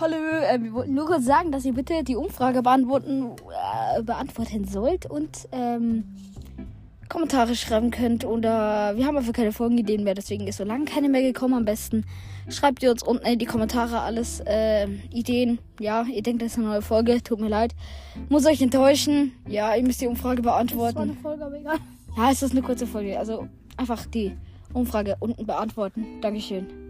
Hallo, äh, wir wollten nur kurz sagen, dass ihr bitte die Umfrage beantworten, äh, beantworten sollt und ähm, Kommentare schreiben könnt. Oder wir haben einfach keine Folgenideen mehr, deswegen ist so lange keine mehr gekommen. Am besten schreibt ihr uns unten in die Kommentare alles äh, Ideen. Ja, ihr denkt, das ist eine neue Folge. Tut mir leid. Muss euch enttäuschen. Ja, ihr müsst die Umfrage beantworten. Das war eine Folge, aber egal. Ja, es ist eine kurze Folge. Also einfach die Umfrage unten beantworten. Dankeschön.